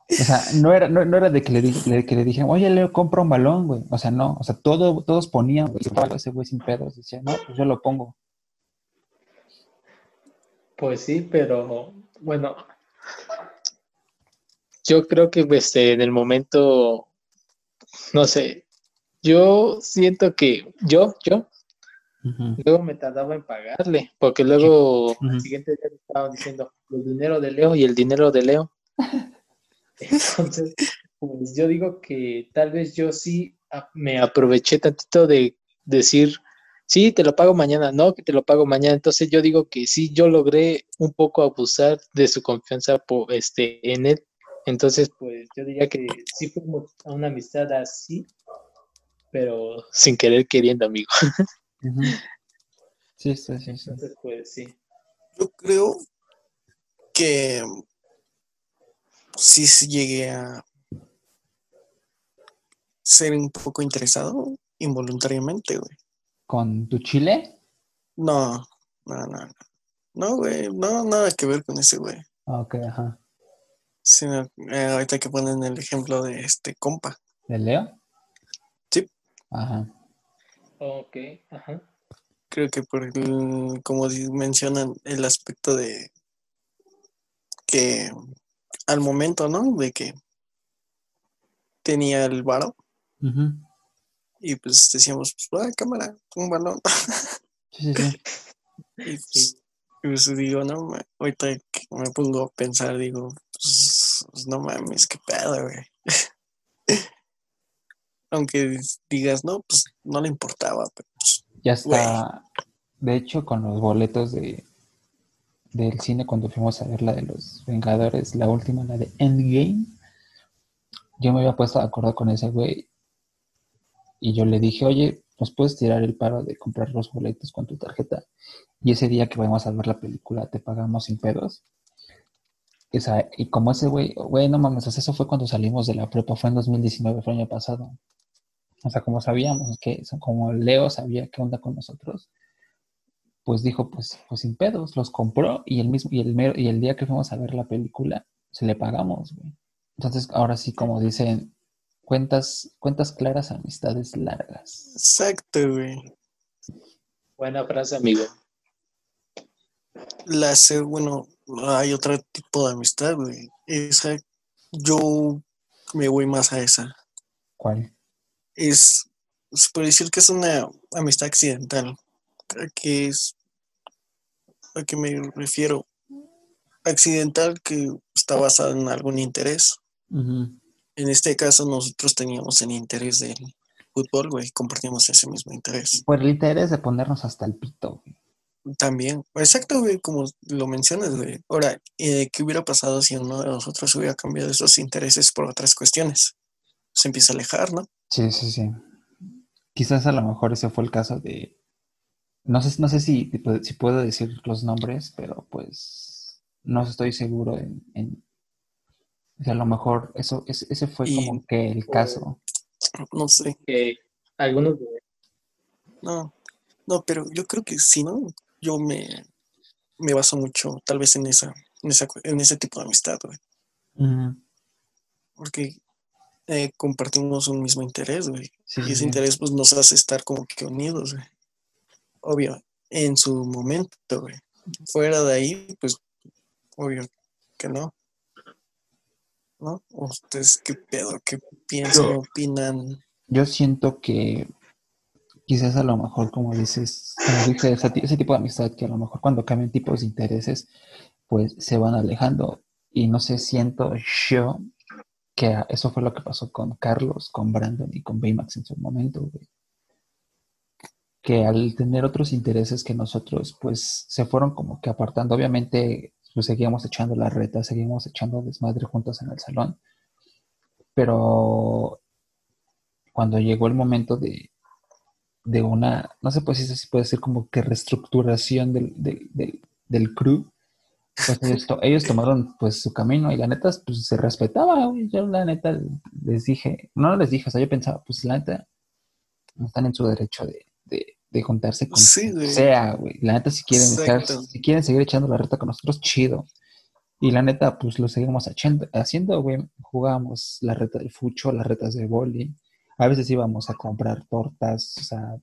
O sea, no era, no, no era de que le, le- que le dijeran, oye, Leo, compra un balón, güey. O sea, no, o sea, todo, todos ponían, güey, ese güey sin pedos. Decía, no, pues yo lo pongo. Pues sí, pero bueno, yo creo que este, en el momento, no sé, yo siento que yo, yo, luego me tardaba en pagarle, porque luego al siguiente día me estaban diciendo el dinero de Leo y el dinero de Leo. Entonces, pues yo digo que tal vez yo sí me aproveché tantito de decir, sí, te lo pago mañana, no, que te lo pago mañana. Entonces yo digo que sí, yo logré un poco abusar de su confianza po- este, en él. Entonces, pues yo diría que sí fuimos a una amistad así, pero sin querer queriendo, amigo. Sí, sí, sí, sí. Entonces, pues sí. Yo creo que sí sí llegué a ser un poco interesado involuntariamente, güey. ¿Con tu chile? No, no, no, no. No, güey, no, nada que ver con ese, güey. Ah, Ok, ajá. Sino, eh, ahorita que ponen el ejemplo de este compa. ¿De Leo? Sí. Ajá. Ok, ajá. Creo que por el- como mencionan el aspecto de que al momento, ¿no? De que tenía el varo Ujú. y pues decíamos, pues, ah, cámara, un balón. Sí, sí, sí. Y pues, pues digo, no, ahorita que me pongo a pensar, digo, pues, no mames, qué pedo, güey. Aunque digas, no, pues no le importaba, pero pues, Ya está. De hecho, con los boletos de del cine cuando fuimos a ver la de los Vengadores, la última, la de Endgame, yo me había puesto de acuerdo con ese güey y yo le dije, oye, ¿nos puedes tirar el paro de comprar los boletos con tu tarjeta? Y ese día que vayamos a ver la película te pagamos sin pedos. O sea, y como ese güey, güey, no mames, eso fue cuando salimos de la prepa, fue en 2019, fue el año pasado. O sea, como sabíamos que, como Leo sabía qué onda con nosotros, pues dijo, pues, pues sin pedos, los compró y el mismo, y el, y el día que fuimos a ver la película, se le pagamos, güey. Entonces, ahora sí, como dicen, cuentas, cuentas claras, amistades largas. Exacto, güey. Buena frase, amigo. La bueno, hay otro tipo de amistad, güey. Esa, yo me voy más a esa. ¿Cuál? Es, se puede decir que es una amistad accidental. Que es a qué me refiero. Accidental que está basada en algún interés. En este caso, nosotros teníamos el interés del fútbol, güey, compartimos ese mismo interés. Por el interés de ponernos hasta el pito, güey. También, exacto, güey, como lo mencionas, güey. Ahora, eh, ¿qué hubiera pasado si uno de nosotros hubiera cambiado esos intereses por otras cuestiones? Se empieza a alejar, ¿no? Sí, sí, sí. Quizás a lo mejor ese fue el caso de no sé, no sé si, si puedo decir los nombres, pero pues no estoy seguro en... a lo mejor eso, ese, fue como que el caso. No sé. Que algunos... No, no, pero yo creo que sí, ¿no? Yo me, me baso mucho tal vez en esa, en, esa, en ese tipo de amistad, güey. Porque eh, compartimos un mismo interés, güey. y ese interés pues nos hace estar como que unidos, güey obvio, en su momento, güey. Fuera de ahí, pues, obvio que no. ¿No? ¿Ustedes qué pedo? ¿Qué piensan? ¿Opinan? Yo siento que quizás a lo mejor, como dices, como dice, ese, ese tipo de amistad que a lo mejor cuando cambian tipos de intereses, pues se van alejando. Y no sé, siento yo que eso fue lo que pasó con Carlos, con Brandon y con Baymax en su momento, güey que al tener otros intereses que nosotros, pues se fueron como que apartando. Obviamente, pues seguíamos echando la reta, seguíamos echando desmadre juntos en el salón. Pero cuando llegó el momento de, de una, no sé pues si puede ser como que reestructuración del, del, del, crew, pues ellos, tomaron pues su camino y la neta pues se respetaba, yo la neta les dije, no les dije, o sea, yo pensaba, pues la neta están en su derecho de, de juntarse con sea, güey. La neta, si quieren, si quieren seguir echando la reta con nosotros, chido. Y la neta, pues lo seguimos haciendo, güey. Jugábamos la reta del fucho, las retas de boli. A veces íbamos a comprar tortas, o sea,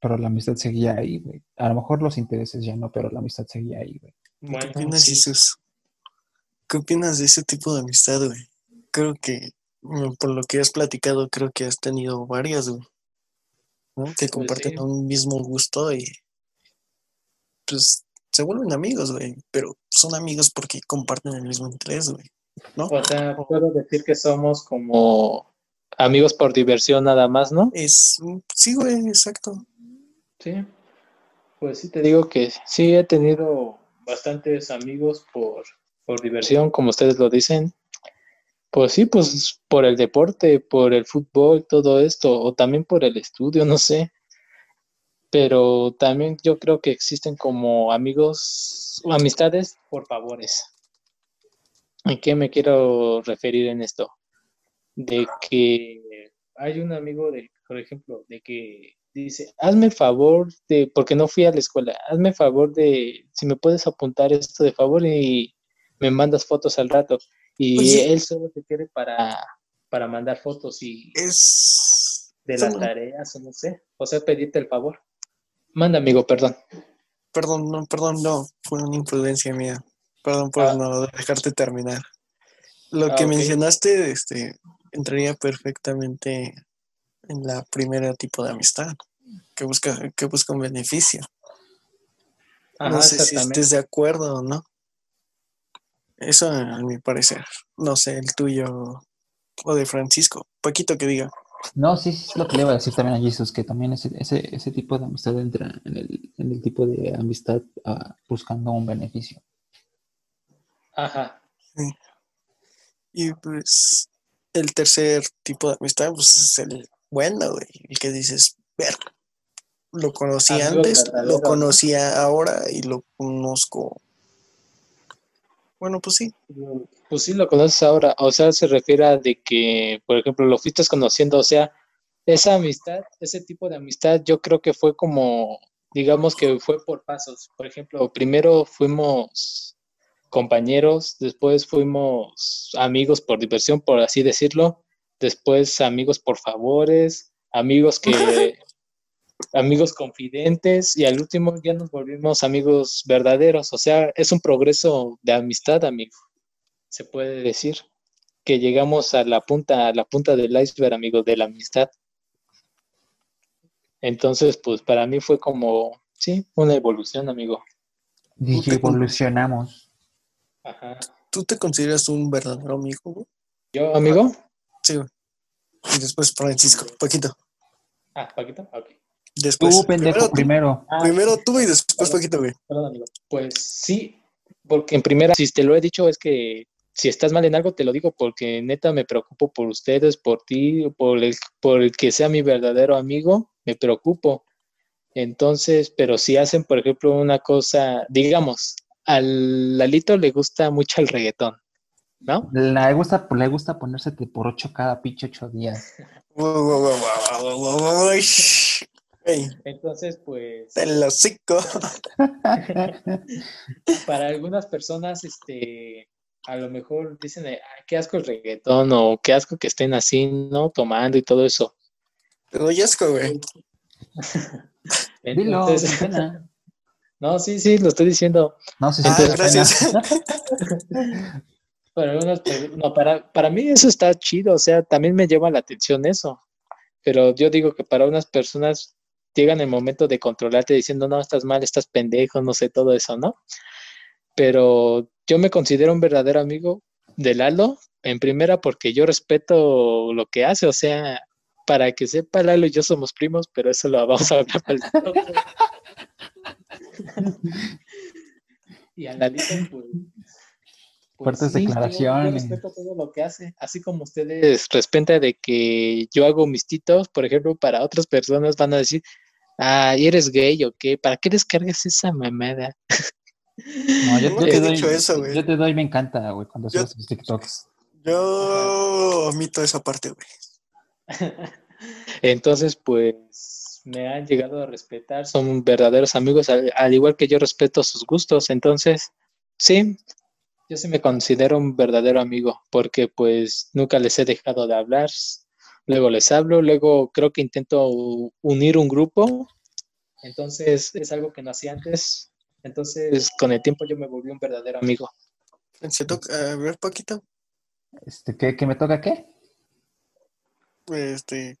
pero la amistad seguía ahí, güey. A lo mejor los intereses ya no, pero la amistad seguía ahí, güey. ¿Qué opinas, Jesús? ¿Qué opinas de ese tipo de amistad, güey? Creo que, mm, por lo que has platicado, creo que has tenido varias, güey que pues comparten un mismo gusto y pues se vuelven amigos, güey, pero son amigos porque comparten el mismo interés, güey, ¿no? O sea, puedo decir que somos como amigos por diversión nada más, ¿no? Es, sí, güey, exacto. Sí, pues sí te digo que sí he tenido bastantes amigos por, por diversión, como ustedes lo dicen, pues sí, pues por el deporte, por el fútbol, todo esto, o también por el estudio, no sé. Pero también yo creo que existen como amigos o amistades por favores. ¿A qué me quiero referir en esto? De que hay un amigo de, por ejemplo, de que dice, hazme favor de, porque no fui a la escuela, hazme favor de, si me puedes apuntar esto de favor y me mandas fotos al rato. Y él solo te quiere para, para mandar fotos y es de las tareas o no sé. O sea, pedirte el favor. Manda, amigo, perdón. Perdón, no, perdón, no. Fue una imprudencia mía. Perdón por ah. no dejarte terminar. Lo ah, que mencionaste, este, entraría perfectamente en la primera tipo de amistad, que busca, que busca un beneficio. no sé si estés de acuerdo o no. Eso a mi parecer. No sé, el tuyo o de Francisco. Poquito que diga. No, sí, sí, es lo que le iba a decir también a Jesús, que también ese, ese, ese tipo de amistad entra en el, en el tipo de amistad uh, buscando un beneficio. Ajá. Y pues el tercer tipo de amistad pues, es el bueno, güey. El que dices, ver, lo conocí Amigo antes, verdadero, lo ¿no? conocía ahora y lo conozco. Bueno, pues sí. Pues sí, lo conoces ahora. O sea, se refiere a de que, por ejemplo, lo fuiste conociendo. O sea, esa amistad, ese tipo de amistad, yo creo que fue como, digamos que fue por pasos. Por ejemplo, primero fuimos compañeros, después fuimos amigos por diversión, por así decirlo. Después amigos por favores, amigos que, amigos confidentes y al último ya nos volvimos amigos verdaderos. O sea, es un progreso de amistad, amigo. Se puede decir que llegamos a la punta, a la punta del iceberg, amigo, de la amistad. Entonces, pues para mí fue como, sí, una evolución, amigo. Dije, evolucionamos. Ajá. ¿Tú te consideras un verdadero amigo, güey? ¿Yo, amigo? Sí, güey. Y después Francisco, Paquito. Ah, Paquito, ok. Después. Tú, pendejo, primero, primero. Ah, primero tú y después Perdón. Paquito, güey. Perdón, amigo. Pues sí, porque en primera, si te lo he dicho, es que si estás mal en algo, te lo digo porque neta me preocupo por ustedes, por ti, por el, por el que sea mi verdadero amigo, me preocupo. Entonces, pero si hacen, por ejemplo, una cosa, digamos, al Lalito le gusta mucho el reggaetón, ¿no? Le gusta, le gusta ponerse por ocho cada pinche ocho días. Entonces, pues, el hocico. para algunas personas, este, a lo mejor dicen, "Ay, qué asco el reggaetón o qué asco que estén así, ¿no? Tomando y todo eso. Te doy asco, güey. Dilo, Entonces, pena. no, sí, sí, lo estoy diciendo. No, sí, Ah, sin pena. gracias. Para algunas per- no, para, para mí eso está chido, o sea, también me llama la atención eso. Pero yo digo que para unas personas llegan el momento de controlarte diciendo, no, estás mal, estás pendejo, no sé, todo eso, ¿no? Pero yo me considero un verdadero amigo de Lalo, en primera porque yo respeto lo que hace, o sea, para que sepa Lalo y yo somos primos, pero eso lo vamos a hablar para el otro. Y a Lalito, pues... pues Fuertes sí, declaraciones. Yo respeto todo lo que hace, así como ustedes respetan de que yo hago mis titos, por ejemplo, para otras personas van a decir, ah, ¿y eres gay o qué? ¿Para qué descargas esa mamada? No, yo, te he doy, dicho eso, güey. yo te doy, me encanta, güey, cuando Yo- subes tus TikToks. Yo omito esa parte, güey. Entonces, pues me han llegado a respetar, son verdaderos amigos, al, al igual que yo respeto sus gustos. Entonces, sí, yo sí me considero un verdadero amigo, porque pues nunca les he dejado de hablar. Luego les hablo, luego creo que intento unir un grupo. Entonces, es algo que no hacía antes. Entonces, con el tiempo yo me volví un verdadero amigo. Se toca, a ver, Paquito. Este, ¿qué, qué me toca qué? Este,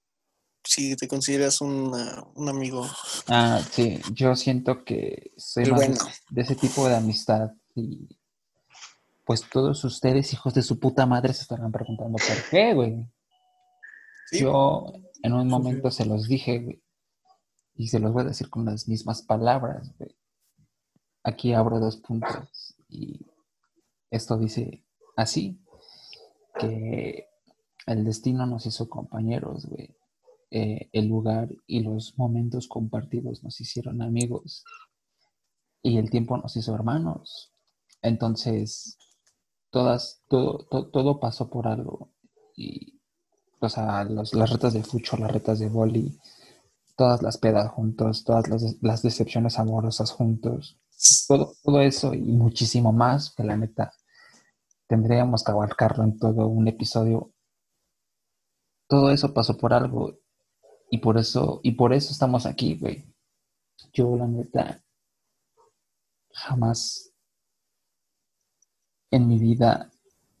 si te consideras una- un amigo. Ah, sí, yo siento que soy más de- bueno. de ese tipo de amistad y pues todos ustedes, hijos de su puta madre, se estarán preguntando por qué, güey. Sí. Yo en un momento se los dije, güey, y se los voy a decir con las mismas palabras, güey. Aquí abro dos puntos y esto dice así, que el destino nos hizo compañeros, güey. Eh, el lugar y los momentos compartidos nos hicieron amigos y el tiempo nos hizo hermanos. Entonces, todas, todo, to- todo pasó por algo. Y, o sea, las retas de fucho, las retas de boli, todas las pedas juntos, todas las, las decepciones amorosas juntos, todo, todo eso y muchísimo más, que la neta tendríamos que abarcarlo en todo un episodio. Todo eso pasó por algo y por eso, y por eso estamos aquí, güey. Yo, la neta, jamás en mi vida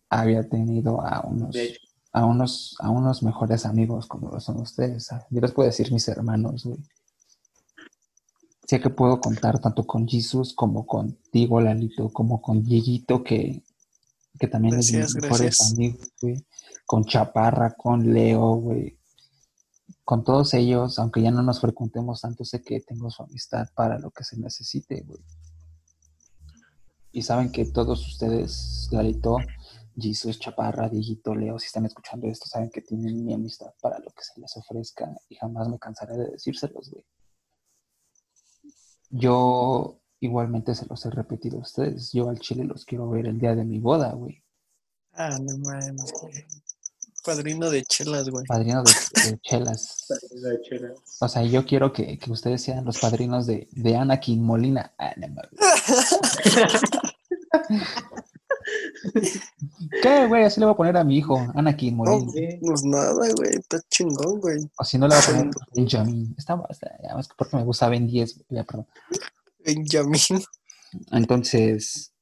había tenido a unos, De a unos, a unos mejores amigos como lo son ustedes. ¿sabes? Yo les puedo decir mis hermanos, güey. Sé que puedo contar tanto con Jesus como contigo, Lalito, como con Dieguito, que, que también es Gracias, mis mejores gracias. amigos, güey. Con Chaparra, con Leo, güey. Con todos ellos, aunque ya no nos frecuentemos tanto, sé que tengo su amistad para lo que se necesite, güey. Y saben que todos ustedes, Lalito, Jesus, Chaparra, Dieguito, Leo, si están escuchando esto, saben que tienen mi amistad para lo que se les ofrezca y jamás me cansaré de decírselos, güey. Yo igualmente se los he repetido a ustedes. Yo al chile los quiero ver el día de mi boda, güey. Ah, no mames. Padrino de chelas, güey. Padrino de, de chelas. La chela. O sea, yo quiero que, que ustedes sean los padrinos de, de Anakin Molina. Ah, no. ¿Qué, güey? Así le voy a poner a mi hijo, Anakin No, Molina. Sí. pues nada, güey. Está chingón, güey. O si no, le voy a poner Benjamin. Está, está, ya más que porque me gusta Ben 10. güey, ya, perdón. Benjamín. Entonces,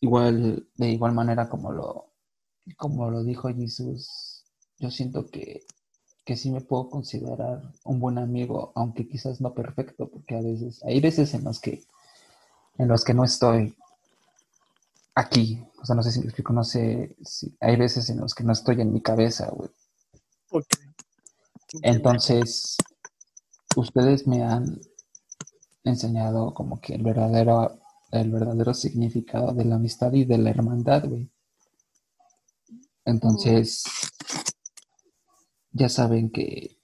igual, de igual manera como lo, como lo dijo Jesús, yo siento que, que sí me puedo considerar un buen amigo, aunque quizás no perfecto, porque a veces, hay veces en los que, en los que no estoy aquí, o sea, no sé si me explico, no sé, si, hay veces en los que no estoy en mi cabeza, güey. Ok. Entonces, ustedes me han enseñado como que el verdadero, el verdadero significado de la amistad y de la hermandad, güey. Entonces, ya saben que,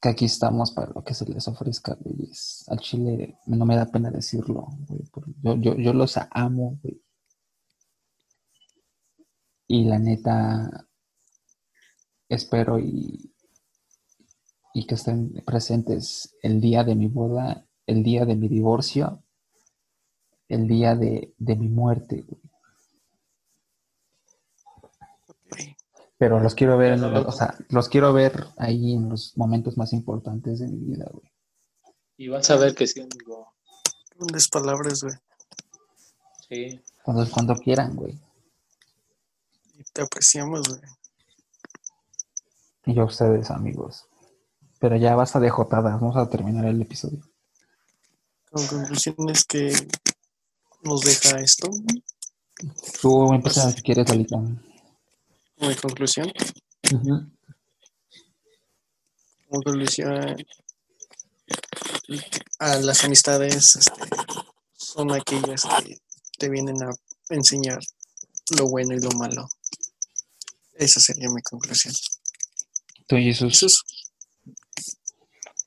que aquí estamos para lo que se les ofrezca, güey. Al Chile no me da pena decirlo, güey. Yo, yo, yo los amo, güey. Y la neta, espero y, y que estén presentes el día de mi boda, el día de mi divorcio, el día de, de mi muerte, güey. Pero los quiero ver, en los- o sea, los quiero ver ahí en los momentos más importantes de mi vida, güey. Y vas a ver que sí, amigo. Grandes palabras, güey. Sí. Cuando, cuando quieran, güey. Y te apreciamos, güey. Y yo a ustedes, amigos. Pero ya basta de jotadas, vamos a terminar el episodio. Con conclusiones que nos deja esto. Tú empieza si quieres, Alita. Como conclusión. Como conclusión. A las amistades este, son aquellas que te vienen a enseñar lo bueno y lo malo. Esa sería mi conclusión. Tú, Jesús. Jesús.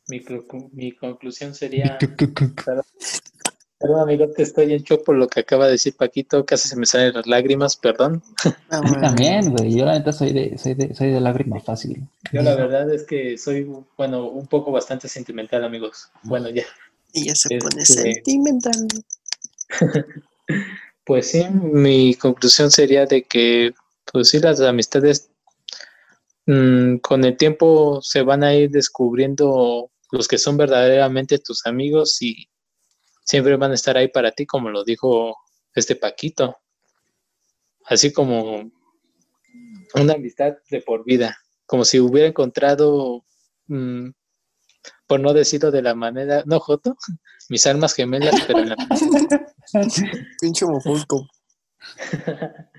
Mi, mi conclusión sería... Perdón, amigo, que estoy en shock por lo que acaba de decir Paquito. Casi se me salen las lágrimas, perdón. Ah, man. también, güey. Yo la neta soy de, soy de, soy de lágrima fácil. Yo la verdad es que soy, bueno, un poco bastante sentimental, amigos. Bueno, ya. Y ya se pone Este- sentimental. Pues sí, mi conclusión sería de que, pues sí, las amistades mm, con el tiempo se van a ir descubriendo los que son verdaderamente tus amigos y siempre van a estar ahí para ti, como lo dijo este Paquito. Así como una amistad de por vida, como si hubiera encontrado, mm, por no decirlo de la manera, no, Joto, mis almas gemelas, pero en la Pinche mofulco.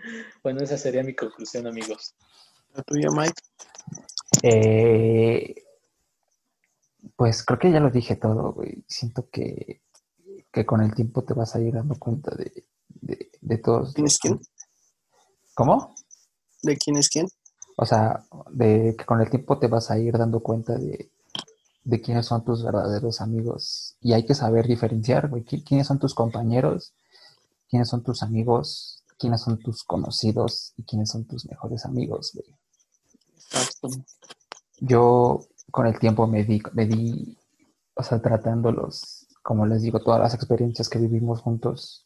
bueno, esa sería mi conclusión, amigos. La tuya, Mike. Eh, pues creo que ya lo dije todo, güey. Siento que, que con el tiempo te vas a ir dando cuenta de, de, de todos. ¿Quién es quién? ¿Cómo? ¿De quién es quién? O sea, de que con el tiempo te vas a ir dando cuenta de, de quiénes son tus verdaderos amigos. Y hay que saber diferenciar, güey, qui- quiénes son tus compañeros, quiénes son tus amigos, quiénes son tus conocidos y quiénes son tus mejores amigos, güey. Exacto. Yo con el tiempo me di, me di, o sea, tratándolos, como les digo, todas las experiencias que vivimos juntos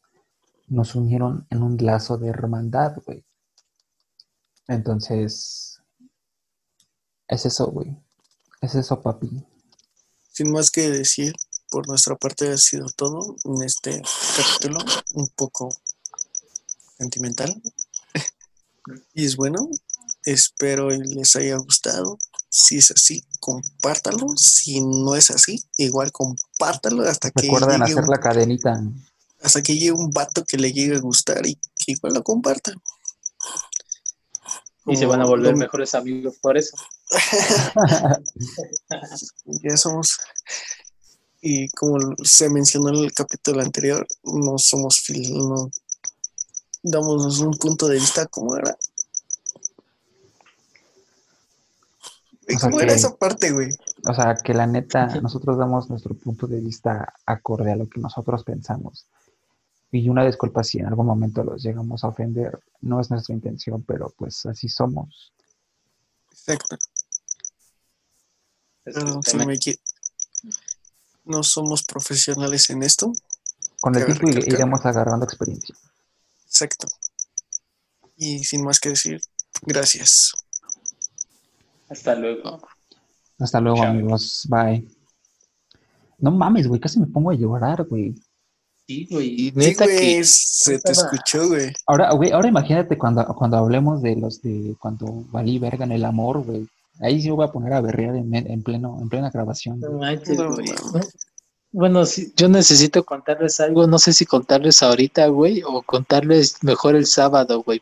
nos unieron en un lazo de hermandad, güey. Entonces, es eso, güey. Es eso, papi. Sin más que decir, por nuestra parte ha sido todo en este capítulo, un poco sentimental. Y es bueno, espero les haya gustado. Si es así, compártalo. Si no es así, igual compártalo hasta que, Recuerden hacer un, la cadenita. hasta que llegue un vato que le llegue a gustar y que igual lo comparta. Y se van a Como volver lo- mejores amigos por eso. Ya somos. Y como se mencionó en el capítulo anterior, no somos fil, no damos un punto de vista como era. O sea ¿Cómo era que- esa parte, güey? O sea, que la neta, nosotros damos nuestro punto de vista acorde a lo que nosotros pensamos. Y una disculpa si en algún momento los llegamos a ofender, no es nuestra intención, pero pues así somos. Exacto. Es Pero que si también- me qui- No somos profesionales en esto. Con el tiempo iremos agarrando experiencia. Exacto. Y sin más que decir, gracias. Hasta luego. Hasta luego, Chao. amigos. Bye. No mames, güey, casi me pongo a llorar, güey. Sí, güey. Sí, que. se te estaba- escuchó, güey. Ahora, güey, ahora imagínate cuando, cuando hablemos de los de cuando valí verga en el amor, güey. Ahí sí me voy a poner a berrear en, en pleno, en plena grabación. No manches, No, güey. no. Bueno, sí, yo necesito contarles algo. No sé si contarles ahorita, güey, o contarles mejor el sábado, güey.